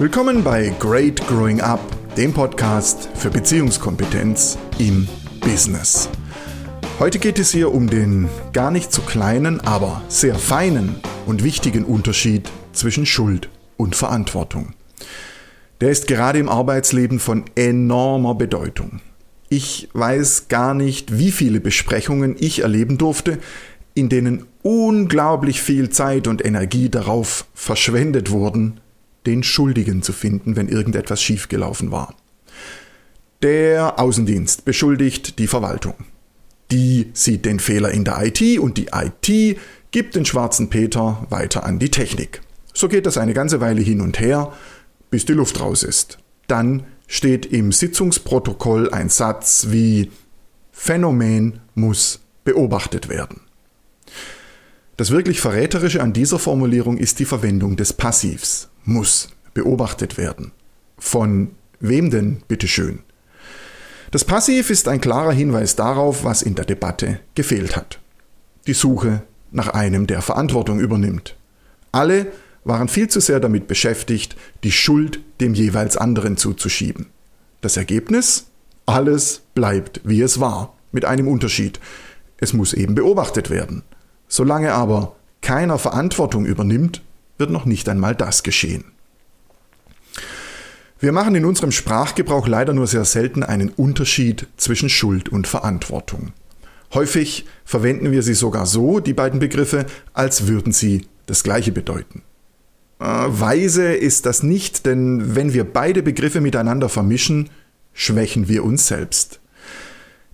Willkommen bei Great Growing Up, dem Podcast für Beziehungskompetenz im Business. Heute geht es hier um den gar nicht so kleinen, aber sehr feinen und wichtigen Unterschied zwischen Schuld und Verantwortung. Der ist gerade im Arbeitsleben von enormer Bedeutung. Ich weiß gar nicht, wie viele Besprechungen ich erleben durfte, in denen unglaublich viel Zeit und Energie darauf verschwendet wurden, den Schuldigen zu finden, wenn irgendetwas schiefgelaufen war. Der Außendienst beschuldigt die Verwaltung. Die sieht den Fehler in der IT und die IT gibt den schwarzen Peter weiter an die Technik. So geht das eine ganze Weile hin und her, bis die Luft raus ist. Dann steht im Sitzungsprotokoll ein Satz wie Phänomen muss beobachtet werden. Das wirklich Verräterische an dieser Formulierung ist die Verwendung des Passivs muss beobachtet werden. Von wem denn, bitteschön? Das Passiv ist ein klarer Hinweis darauf, was in der Debatte gefehlt hat. Die Suche nach einem, der Verantwortung übernimmt. Alle waren viel zu sehr damit beschäftigt, die Schuld dem jeweils anderen zuzuschieben. Das Ergebnis? Alles bleibt, wie es war, mit einem Unterschied. Es muss eben beobachtet werden. Solange aber keiner Verantwortung übernimmt, wird noch nicht einmal das geschehen. Wir machen in unserem Sprachgebrauch leider nur sehr selten einen Unterschied zwischen Schuld und Verantwortung. Häufig verwenden wir sie sogar so, die beiden Begriffe, als würden sie das gleiche bedeuten. Äh, weise ist das nicht, denn wenn wir beide Begriffe miteinander vermischen, schwächen wir uns selbst.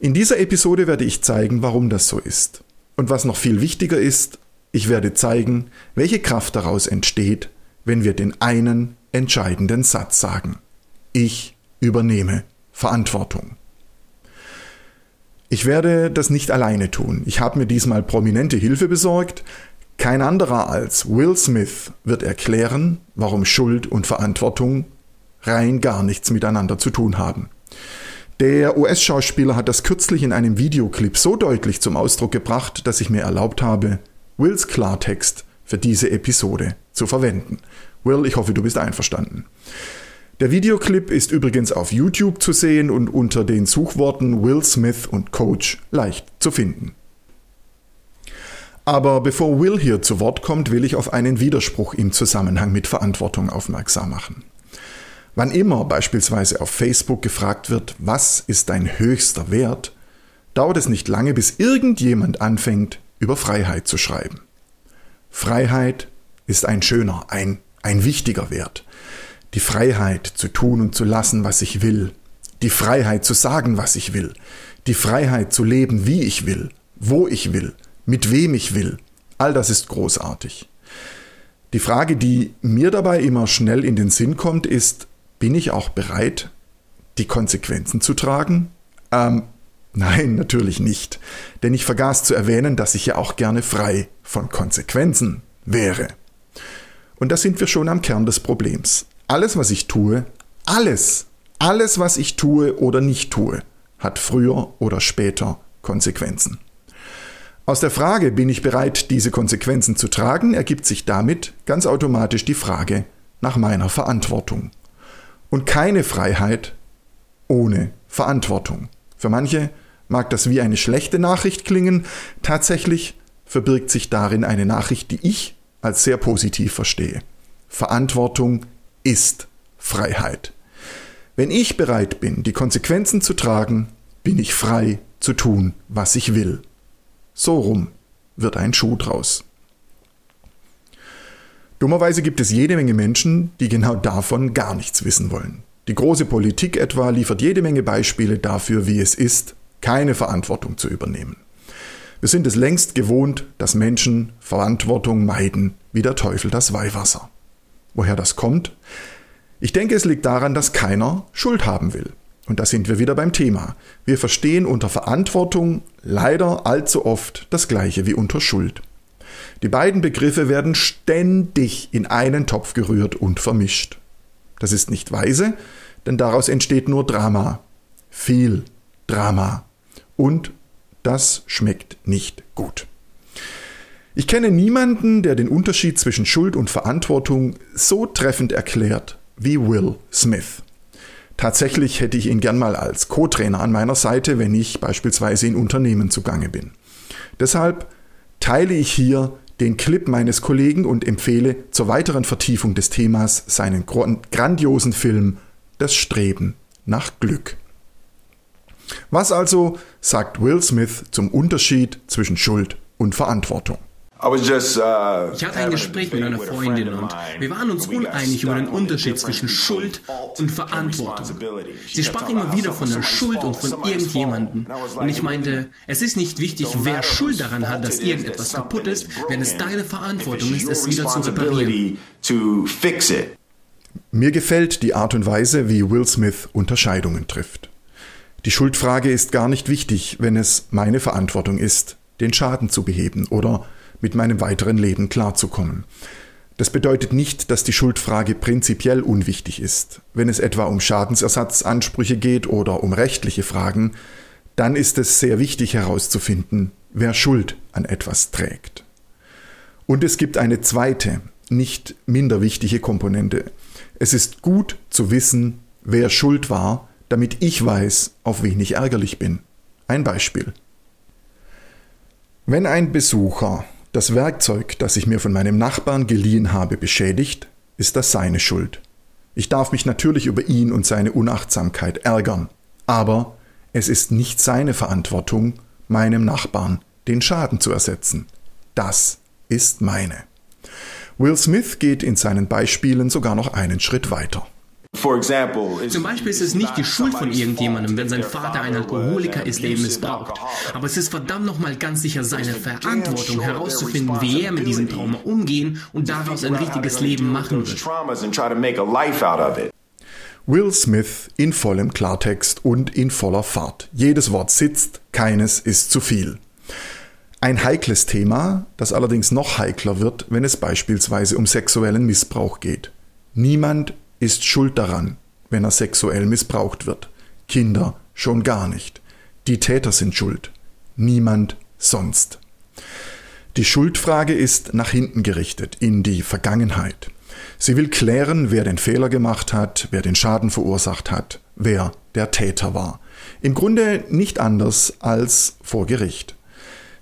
In dieser Episode werde ich zeigen, warum das so ist. Und was noch viel wichtiger ist, ich werde zeigen, welche Kraft daraus entsteht, wenn wir den einen entscheidenden Satz sagen. Ich übernehme Verantwortung. Ich werde das nicht alleine tun. Ich habe mir diesmal prominente Hilfe besorgt. Kein anderer als Will Smith wird erklären, warum Schuld und Verantwortung rein gar nichts miteinander zu tun haben. Der US-Schauspieler hat das kürzlich in einem Videoclip so deutlich zum Ausdruck gebracht, dass ich mir erlaubt habe, Wills Klartext für diese Episode zu verwenden. Will, ich hoffe, du bist einverstanden. Der Videoclip ist übrigens auf YouTube zu sehen und unter den Suchworten Will Smith und Coach leicht zu finden. Aber bevor Will hier zu Wort kommt, will ich auf einen Widerspruch im Zusammenhang mit Verantwortung aufmerksam machen. Wann immer beispielsweise auf Facebook gefragt wird, was ist dein höchster Wert, dauert es nicht lange, bis irgendjemand anfängt, über Freiheit zu schreiben. Freiheit ist ein schöner, ein, ein wichtiger Wert. Die Freiheit zu tun und zu lassen, was ich will. Die Freiheit zu sagen, was ich will. Die Freiheit zu leben, wie ich will, wo ich will, mit wem ich will. All das ist großartig. Die Frage, die mir dabei immer schnell in den Sinn kommt, ist, bin ich auch bereit, die Konsequenzen zu tragen? Ähm, Nein, natürlich nicht. Denn ich vergaß zu erwähnen, dass ich ja auch gerne frei von Konsequenzen wäre. Und da sind wir schon am Kern des Problems. Alles, was ich tue, alles, alles, was ich tue oder nicht tue, hat früher oder später Konsequenzen. Aus der Frage, bin ich bereit, diese Konsequenzen zu tragen, ergibt sich damit ganz automatisch die Frage nach meiner Verantwortung. Und keine Freiheit ohne Verantwortung. Für manche Mag das wie eine schlechte Nachricht klingen, tatsächlich verbirgt sich darin eine Nachricht, die ich als sehr positiv verstehe. Verantwortung ist Freiheit. Wenn ich bereit bin, die Konsequenzen zu tragen, bin ich frei zu tun, was ich will. So rum wird ein Schuh draus. Dummerweise gibt es jede Menge Menschen, die genau davon gar nichts wissen wollen. Die große Politik etwa liefert jede Menge Beispiele dafür, wie es ist, keine Verantwortung zu übernehmen. Wir sind es längst gewohnt, dass Menschen Verantwortung meiden, wie der Teufel das Weihwasser. Woher das kommt? Ich denke, es liegt daran, dass keiner Schuld haben will. Und da sind wir wieder beim Thema. Wir verstehen unter Verantwortung leider allzu oft das gleiche wie unter Schuld. Die beiden Begriffe werden ständig in einen Topf gerührt und vermischt. Das ist nicht weise, denn daraus entsteht nur Drama. Viel Drama. Und das schmeckt nicht gut. Ich kenne niemanden, der den Unterschied zwischen Schuld und Verantwortung so treffend erklärt wie Will Smith. Tatsächlich hätte ich ihn gern mal als Co-Trainer an meiner Seite, wenn ich beispielsweise in Unternehmen zugange bin. Deshalb teile ich hier den Clip meines Kollegen und empfehle zur weiteren Vertiefung des Themas seinen grandiosen Film Das Streben nach Glück. Was also sagt Will Smith zum Unterschied zwischen Schuld und Verantwortung? Uh, ich hatte ein Gespräch mit einer Freundin und wir waren uns uneinig über den Unterschied zwischen Schuld und Verantwortung. Sie sprach immer wieder von der Schuld und von irgendjemandem. Und ich meinte, es ist nicht wichtig, wer Schuld daran hat, dass irgendetwas kaputt ist, wenn es deine Verantwortung ist, es wieder zu reparieren. Mir gefällt die Art und Weise, wie Will Smith Unterscheidungen trifft. Die Schuldfrage ist gar nicht wichtig, wenn es meine Verantwortung ist, den Schaden zu beheben oder mit meinem weiteren Leben klarzukommen. Das bedeutet nicht, dass die Schuldfrage prinzipiell unwichtig ist. Wenn es etwa um Schadensersatzansprüche geht oder um rechtliche Fragen, dann ist es sehr wichtig herauszufinden, wer Schuld an etwas trägt. Und es gibt eine zweite, nicht minder wichtige Komponente. Es ist gut zu wissen, wer schuld war, damit ich weiß, auf wen ich ärgerlich bin. Ein Beispiel. Wenn ein Besucher das Werkzeug, das ich mir von meinem Nachbarn geliehen habe, beschädigt, ist das seine Schuld. Ich darf mich natürlich über ihn und seine Unachtsamkeit ärgern, aber es ist nicht seine Verantwortung, meinem Nachbarn den Schaden zu ersetzen. Das ist meine. Will Smith geht in seinen Beispielen sogar noch einen Schritt weiter. Zum Beispiel ist es nicht die Schuld von irgendjemandem, wenn sein Vater ein Alkoholiker ist, der ihn missbraucht. Aber es ist verdammt nochmal ganz sicher seine Verantwortung herauszufinden, wie er mit diesem Trauma umgehen und daraus ein richtiges Leben machen wird. Will Smith in vollem Klartext und in voller Fahrt. Jedes Wort sitzt, keines ist zu viel. Ein heikles Thema, das allerdings noch heikler wird, wenn es beispielsweise um sexuellen Missbrauch geht. Niemand ist schuld daran, wenn er sexuell missbraucht wird. Kinder schon gar nicht. Die Täter sind schuld. Niemand sonst. Die Schuldfrage ist nach hinten gerichtet, in die Vergangenheit. Sie will klären, wer den Fehler gemacht hat, wer den Schaden verursacht hat, wer der Täter war. Im Grunde nicht anders als vor Gericht.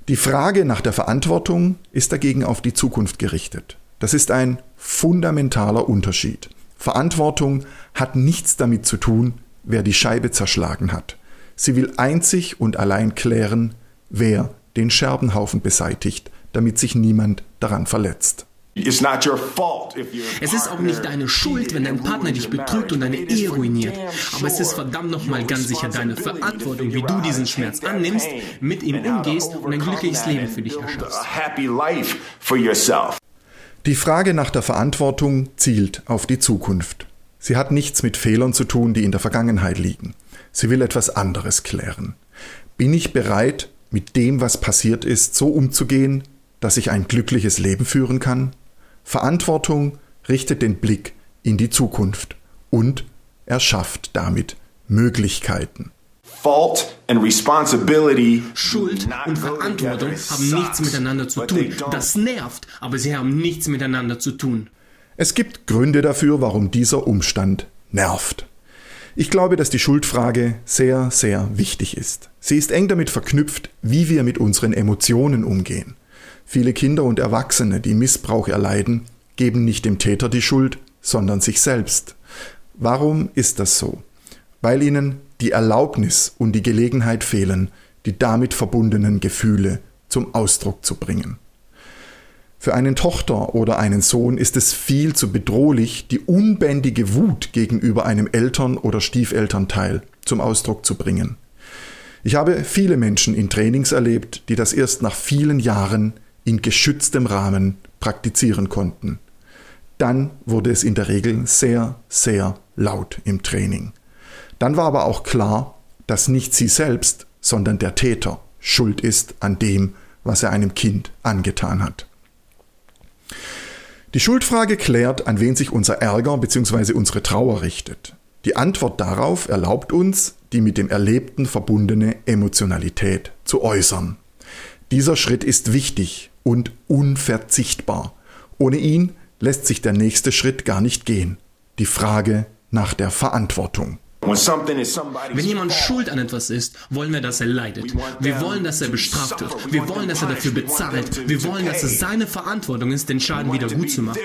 Die Frage nach der Verantwortung ist dagegen auf die Zukunft gerichtet. Das ist ein fundamentaler Unterschied. Verantwortung hat nichts damit zu tun, wer die Scheibe zerschlagen hat. Sie will einzig und allein klären, wer den Scherbenhaufen beseitigt, damit sich niemand daran verletzt. Es ist auch nicht deine Schuld, wenn dein Partner dich betrügt und deine Ehe ruiniert. Aber es ist verdammt nochmal ganz sicher deine Verantwortung, wie du diesen Schmerz annimmst, mit ihm umgehst und ein glückliches Leben für dich erschaffst. Die Frage nach der Verantwortung zielt auf die Zukunft. Sie hat nichts mit Fehlern zu tun, die in der Vergangenheit liegen. Sie will etwas anderes klären. Bin ich bereit, mit dem, was passiert ist, so umzugehen, dass ich ein glückliches Leben führen kann? Verantwortung richtet den Blick in die Zukunft und erschafft damit Möglichkeiten. Fault and responsibility. Schuld und Verantwortung haben nichts miteinander zu tun. Das nervt, aber sie haben nichts miteinander zu tun. Es gibt Gründe dafür, warum dieser Umstand nervt. Ich glaube, dass die Schuldfrage sehr, sehr wichtig ist. Sie ist eng damit verknüpft, wie wir mit unseren Emotionen umgehen. Viele Kinder und Erwachsene, die Missbrauch erleiden, geben nicht dem Täter die Schuld, sondern sich selbst. Warum ist das so? Weil ihnen die Erlaubnis und die Gelegenheit fehlen, die damit verbundenen Gefühle zum Ausdruck zu bringen. Für einen Tochter oder einen Sohn ist es viel zu bedrohlich, die unbändige Wut gegenüber einem Eltern- oder Stiefelternteil zum Ausdruck zu bringen. Ich habe viele Menschen in Trainings erlebt, die das erst nach vielen Jahren in geschütztem Rahmen praktizieren konnten. Dann wurde es in der Regel sehr, sehr laut im Training. Dann war aber auch klar, dass nicht sie selbst, sondern der Täter schuld ist an dem, was er einem Kind angetan hat. Die Schuldfrage klärt, an wen sich unser Ärger bzw. unsere Trauer richtet. Die Antwort darauf erlaubt uns, die mit dem Erlebten verbundene Emotionalität zu äußern. Dieser Schritt ist wichtig und unverzichtbar. Ohne ihn lässt sich der nächste Schritt gar nicht gehen. die Frage nach der Verantwortung. Wenn jemand schuld an etwas ist, wollen wir, dass er leidet. Wir wollen, dass er bestraft wird. Wir wollen, dass er dafür bezahlt. Wir wollen, dass es seine Verantwortung ist, den Schaden wieder gut zu machen.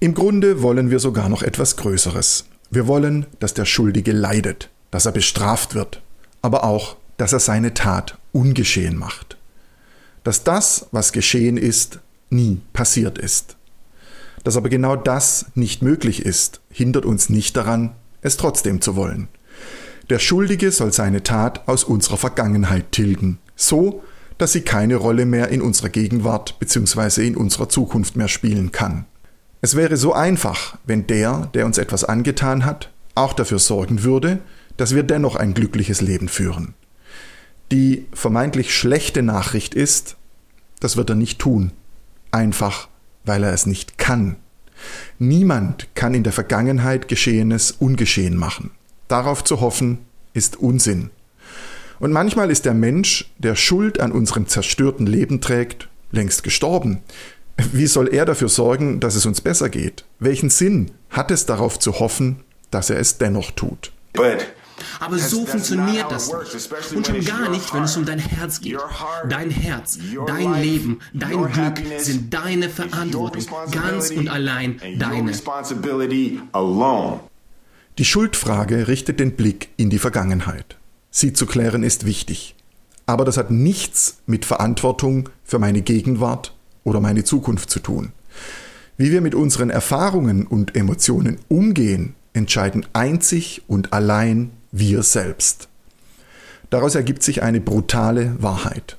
Im Grunde wollen wir sogar noch etwas Größeres. Wir wollen, dass der Schuldige leidet, dass er bestraft wird, aber auch, dass er seine Tat ungeschehen macht. Dass das, was geschehen ist, nie passiert ist. Dass aber genau das nicht möglich ist, hindert uns nicht daran, es trotzdem zu wollen. Der Schuldige soll seine Tat aus unserer Vergangenheit tilgen, so dass sie keine Rolle mehr in unserer Gegenwart bzw. in unserer Zukunft mehr spielen kann. Es wäre so einfach, wenn der, der uns etwas angetan hat, auch dafür sorgen würde, dass wir dennoch ein glückliches Leben führen. Die vermeintlich schlechte Nachricht ist, das wird er nicht tun, einfach weil er es nicht kann. Niemand kann in der Vergangenheit Geschehenes ungeschehen machen. Darauf zu hoffen, ist Unsinn. Und manchmal ist der Mensch, der Schuld an unserem zerstörten Leben trägt, längst gestorben. Wie soll er dafür sorgen, dass es uns besser geht? Welchen Sinn hat es darauf zu hoffen, dass er es dennoch tut? Aber so funktioniert das nicht. Und schon gar nicht, wenn es um dein Herz geht. Dein Herz, dein Leben, dein Glück sind deine Verantwortung. Ganz und allein deine. Die Schuldfrage richtet den Blick in die Vergangenheit. Sie zu klären ist wichtig. Aber das hat nichts mit Verantwortung für meine Gegenwart oder meine Zukunft zu tun. Wie wir mit unseren Erfahrungen und Emotionen umgehen, entscheiden einzig und allein wir selbst. Daraus ergibt sich eine brutale Wahrheit.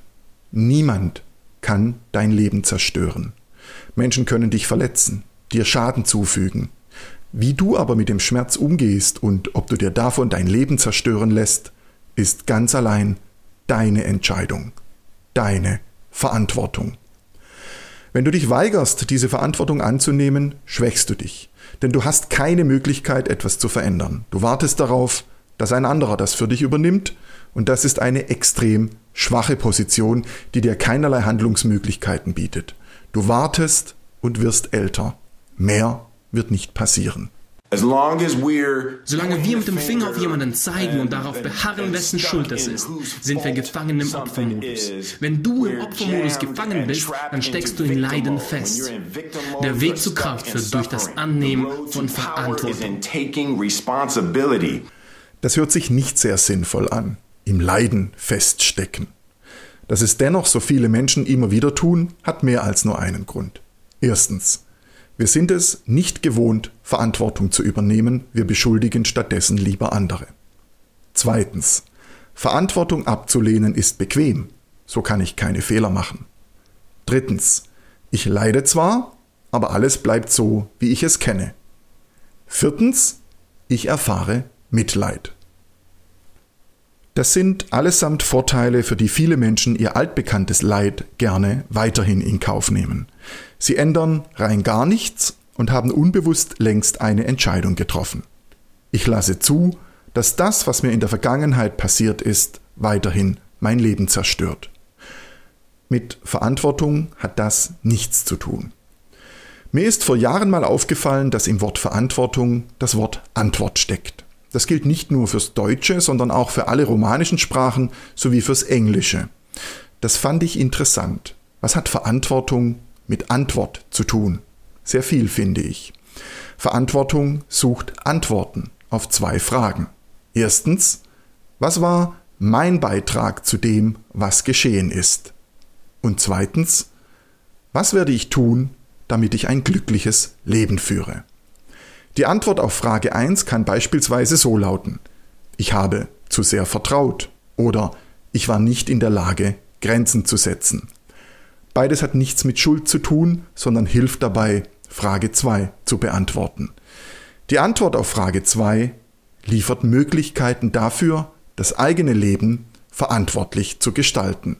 Niemand kann dein Leben zerstören. Menschen können dich verletzen, dir Schaden zufügen. Wie du aber mit dem Schmerz umgehst und ob du dir davon dein Leben zerstören lässt, ist ganz allein deine Entscheidung, deine Verantwortung. Wenn du dich weigerst, diese Verantwortung anzunehmen, schwächst du dich, denn du hast keine Möglichkeit, etwas zu verändern. Du wartest darauf, dass ein anderer das für dich übernimmt, und das ist eine extrem schwache Position, die dir keinerlei Handlungsmöglichkeiten bietet. Du wartest und wirst älter. Mehr wird nicht passieren. Solange wir mit dem Finger auf jemanden zeigen und darauf beharren, wessen Schuld es ist, sind wir gefangen im Opfermodus. Wenn du im Opfermodus gefangen bist, dann steckst du in Leiden fest. Der Weg zur Kraft führt durch das Annehmen von Verantwortung. Das hört sich nicht sehr sinnvoll an, im Leiden feststecken. Dass es dennoch so viele Menschen immer wieder tun, hat mehr als nur einen Grund. Erstens, wir sind es nicht gewohnt, Verantwortung zu übernehmen, wir beschuldigen stattdessen lieber andere. Zweitens, Verantwortung abzulehnen ist bequem, so kann ich keine Fehler machen. Drittens, ich leide zwar, aber alles bleibt so, wie ich es kenne. Viertens, ich erfahre Mitleid. Das sind allesamt Vorteile, für die viele Menschen ihr altbekanntes Leid gerne weiterhin in Kauf nehmen. Sie ändern rein gar nichts und haben unbewusst längst eine Entscheidung getroffen. Ich lasse zu, dass das, was mir in der Vergangenheit passiert ist, weiterhin mein Leben zerstört. Mit Verantwortung hat das nichts zu tun. Mir ist vor Jahren mal aufgefallen, dass im Wort Verantwortung das Wort Antwort steckt. Das gilt nicht nur fürs Deutsche, sondern auch für alle romanischen Sprachen sowie fürs Englische. Das fand ich interessant. Was hat Verantwortung mit Antwort zu tun? Sehr viel, finde ich. Verantwortung sucht Antworten auf zwei Fragen. Erstens, was war mein Beitrag zu dem, was geschehen ist? Und zweitens, was werde ich tun, damit ich ein glückliches Leben führe? Die Antwort auf Frage 1 kann beispielsweise so lauten, ich habe zu sehr vertraut oder ich war nicht in der Lage, Grenzen zu setzen. Beides hat nichts mit Schuld zu tun, sondern hilft dabei, Frage 2 zu beantworten. Die Antwort auf Frage 2 liefert Möglichkeiten dafür, das eigene Leben verantwortlich zu gestalten.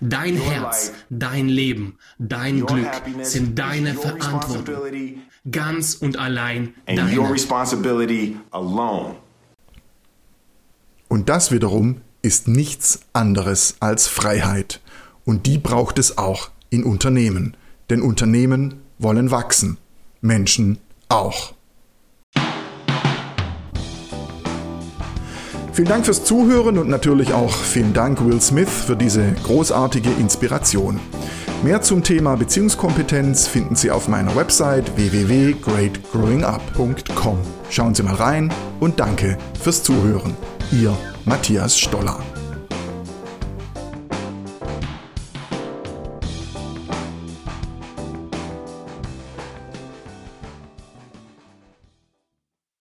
Dein Herz, dein Leben, dein Glück sind deine Verantwortung. Ganz und allein deine. Und das wiederum ist nichts anderes als Freiheit. Und die braucht es auch in Unternehmen. Denn Unternehmen wollen wachsen. Menschen auch. Vielen Dank fürs Zuhören und natürlich auch vielen Dank Will Smith für diese großartige Inspiration. Mehr zum Thema Beziehungskompetenz finden Sie auf meiner Website www.greatgrowingup.com. Schauen Sie mal rein und danke fürs Zuhören. Ihr Matthias Stoller.